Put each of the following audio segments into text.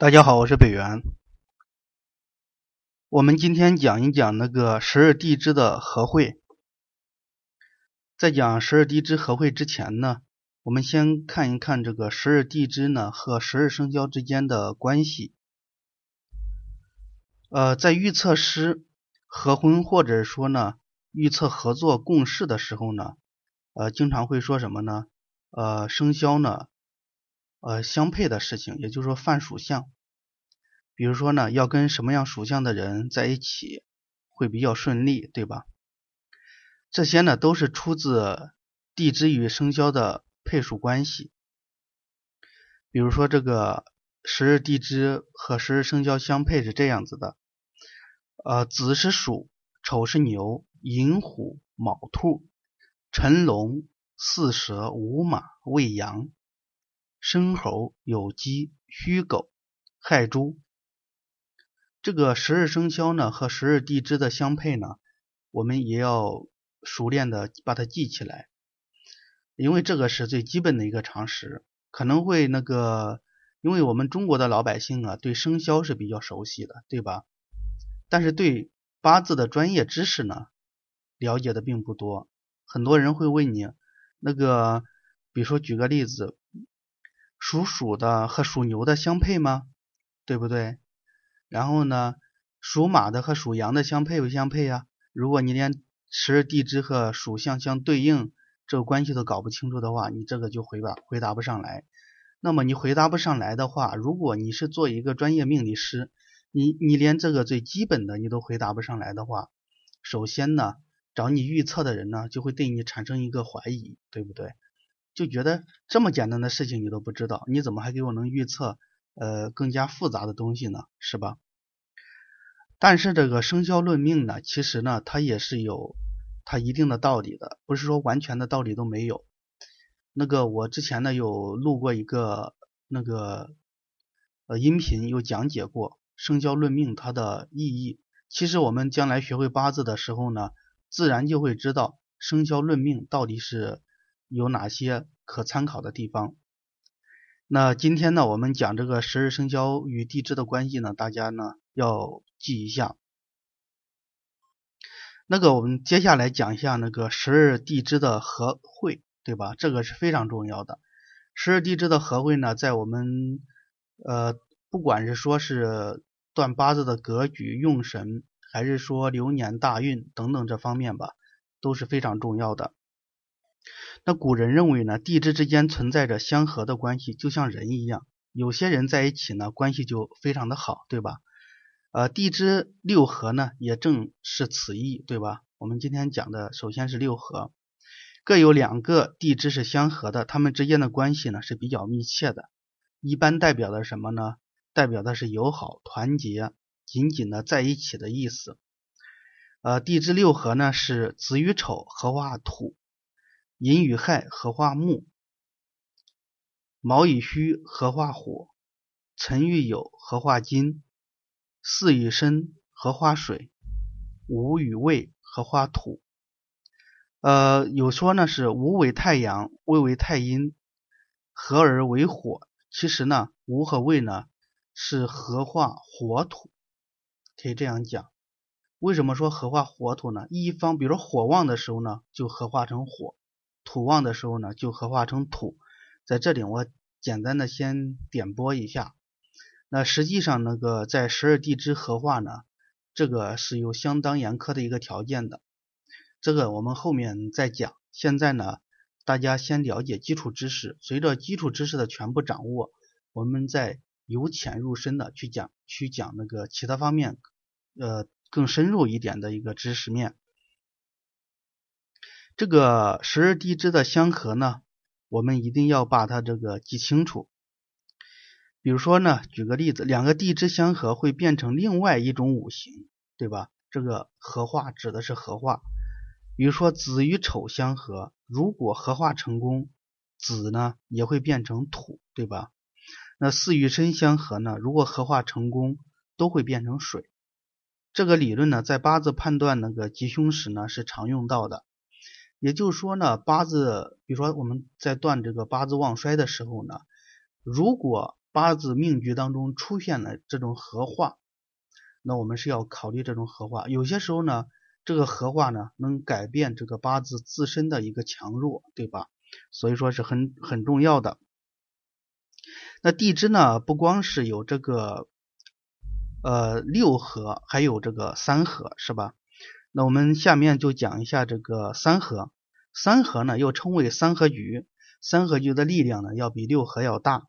大家好，我是北元。我们今天讲一讲那个十二地支的合会。在讲十二地支合会之前呢，我们先看一看这个十二地支呢和十二生肖之间的关系。呃，在预测师合婚或者说呢预测合作共事的时候呢，呃，经常会说什么呢？呃，生肖呢？呃，相配的事情，也就是说犯属相。比如说呢，要跟什么样属相的人在一起会比较顺利，对吧？这些呢都是出自地支与生肖的配属关系。比如说这个十二地支和十二生肖相配是这样子的：呃，子是鼠，丑是牛，寅虎，卯兔，辰龙，巳蛇，午马，未羊。申猴、酉鸡、戌狗、亥猪，这个十二生肖呢和十二地支的相配呢，我们也要熟练的把它记起来，因为这个是最基本的一个常识。可能会那个，因为我们中国的老百姓啊，对生肖是比较熟悉的，对吧？但是对八字的专业知识呢，了解的并不多。很多人会问你，那个，比如说举个例子。属鼠的和属牛的相配吗？对不对？然后呢，属马的和属羊的相配不相配呀？如果你连十二地支和属相相对应这个关系都搞不清楚的话，你这个就回答回答不上来。那么你回答不上来的话，如果你是做一个专业命理师，你你连这个最基本的你都回答不上来的话，首先呢，找你预测的人呢就会对你产生一个怀疑，对不对？就觉得这么简单的事情你都不知道，你怎么还给我能预测呃更加复杂的东西呢？是吧？但是这个生肖论命呢，其实呢它也是有它一定的道理的，不是说完全的道理都没有。那个我之前呢有录过一个那个呃音频，有讲解过生肖论命它的意义。其实我们将来学会八字的时候呢，自然就会知道生肖论命到底是。有哪些可参考的地方？那今天呢，我们讲这个十二生肖与地支的关系呢，大家呢要记一下。那个我们接下来讲一下那个十二地支的合会，对吧？这个是非常重要的。十二地支的合会呢，在我们呃，不管是说是断八字的格局、用神，还是说流年大运等等这方面吧，都是非常重要的。那古人认为呢，地支之间存在着相合的关系，就像人一样，有些人在一起呢，关系就非常的好，对吧？呃，地支六合呢，也正是此意，对吧？我们今天讲的首先是六合，各有两个地支是相合的，他们之间的关系呢是比较密切的，一般代表的什么呢？代表的是友好、团结、紧紧的在一起的意思。呃，地支六合呢是子与丑合化土。寅与亥合化木，卯与戌合化火，辰与酉合化金，巳与申合化水，午与未合化土。呃，有说呢是午为太阳，未为太阴，合而为火。其实呢，午和未呢是合化火土，可以这样讲。为什么说合化火土呢？一方，比如说火旺的时候呢，就合化成火。土旺的时候呢，就合化成土。在这里我简单的先点拨一下。那实际上那个在十二地支合化呢，这个是有相当严苛的一个条件的。这个我们后面再讲。现在呢，大家先了解基础知识。随着基础知识的全部掌握，我们再由浅入深的去讲，去讲那个其他方面，呃，更深入一点的一个知识面。这个十二地支的相合呢，我们一定要把它这个记清楚。比如说呢，举个例子，两个地支相合会变成另外一种五行，对吧？这个合化指的是合化。比如说子与丑相合，如果合化成功，子呢也会变成土，对吧？那巳与申相合呢，如果合化成功，都会变成水。这个理论呢，在八字判断那个吉凶时呢是常用到的。也就是说呢，八字，比如说我们在断这个八字旺衰的时候呢，如果八字命局当中出现了这种合化，那我们是要考虑这种合化。有些时候呢，这个合化呢能改变这个八字自身的一个强弱，对吧？所以说是很很重要的。那地支呢，不光是有这个呃六合，还有这个三合，是吧？那我们下面就讲一下这个三合。三合呢又称为三合局，三合局的力量呢要比六合要大。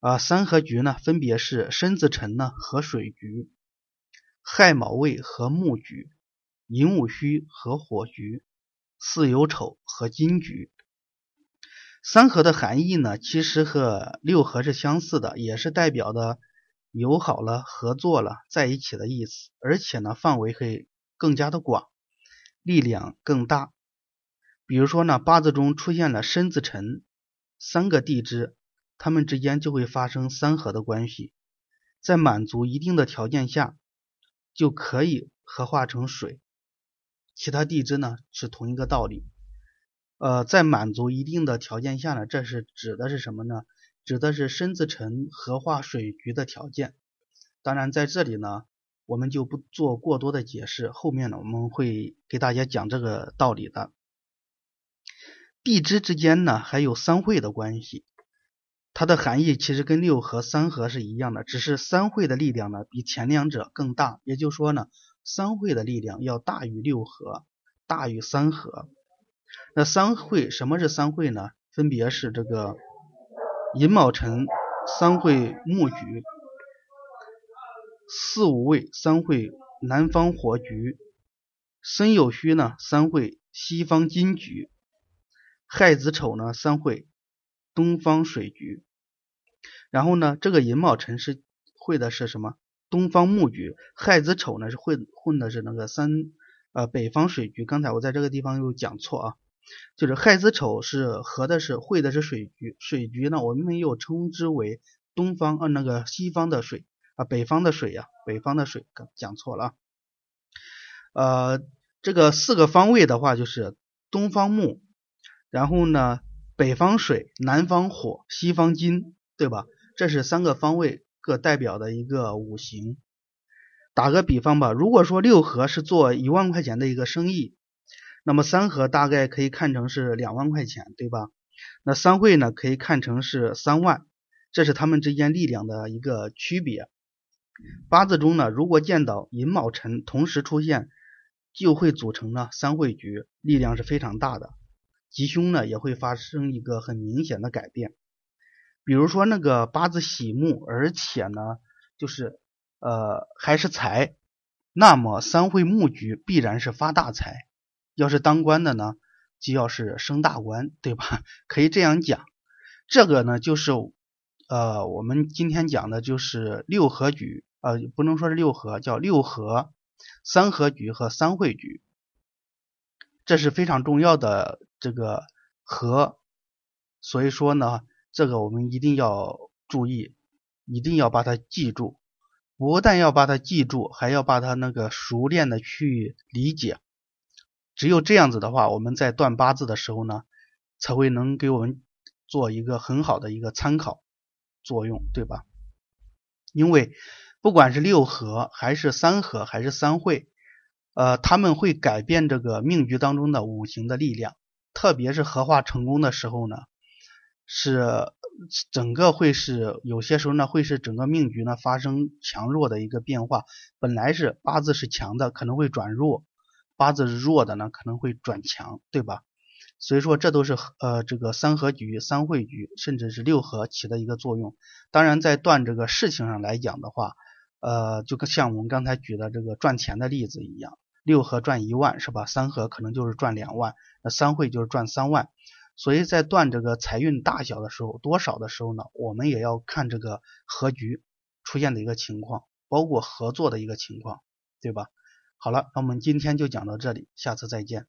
啊，三合局呢分别是申子辰呢和水局，亥卯未和木局，寅午戌和火局，巳酉丑和金局。三合的含义呢，其实和六合是相似的，也是代表的友好了、合作了、在一起的意思，而且呢，范围会更加的广，力量更大。比如说呢，八字中出现了申子辰三个地支，它们之间就会发生三合的关系，在满足一定的条件下，就可以合化成水。其他地支呢，是同一个道理。呃，在满足一定的条件下呢，这是指的是什么呢？指的是申子辰合化水局的条件。当然，在这里呢，我们就不做过多的解释，后面呢我们会给大家讲这个道理的。地支之间呢还有三会的关系，它的含义其实跟六合、三合是一样的，只是三会的力量呢比前两者更大，也就是说呢，三会的力量要大于六合，大于三合。那三会什么是三会呢？分别是这个寅卯辰三会木局，四五位三会南方火局，申酉戌呢三会西方金局，亥子丑呢三会东方水局。然后呢，这个寅卯辰是会的是什么？东方木局，亥子丑呢是混混的是那个三呃北方水局。刚才我在这个地方又讲错啊。就是亥子丑是合的是会的是水局，水局呢我们又称之为东方呃那个西方的水啊北方的水呀北方的水讲错了啊，呃这个四个方位的话就是东方木，然后呢北方水南方火西方金对吧？这是三个方位各代表的一个五行。打个比方吧，如果说六合是做一万块钱的一个生意。那么三合大概可以看成是两万块钱，对吧？那三会呢，可以看成是三万，这是他们之间力量的一个区别。八字中呢，如果见到寅卯辰同时出现，就会组成呢三会局，力量是非常大的，吉凶呢也会发生一个很明显的改变。比如说那个八字喜木，而且呢就是呃还是财，那么三会木局必然是发大财。要是当官的呢，就要是升大官，对吧？可以这样讲。这个呢，就是呃，我们今天讲的就是六合局，呃，不能说是六合，叫六合、三合局和三会局，这是非常重要的这个合。所以说呢，这个我们一定要注意，一定要把它记住。不但要把它记住，还要把它那个熟练的去理解。只有这样子的话，我们在断八字的时候呢，才会能给我们做一个很好的一个参考作用，对吧？因为不管是六合还是三合还是三会，呃，他们会改变这个命局当中的五行的力量，特别是合化成功的时候呢，是整个会是有些时候呢会是整个命局呢发生强弱的一个变化，本来是八字是强的，可能会转弱。八字弱的呢，可能会转强，对吧？所以说这都是呃这个三合局、三会局，甚至是六合起的一个作用。当然，在断这个事情上来讲的话，呃，就像我们刚才举的这个赚钱的例子一样，六合赚一万是吧？三合可能就是赚两万，那三会就是赚三万。所以在断这个财运大小的时候，多少的时候呢，我们也要看这个合局出现的一个情况，包括合作的一个情况，对吧？好了，那我们今天就讲到这里，下次再见。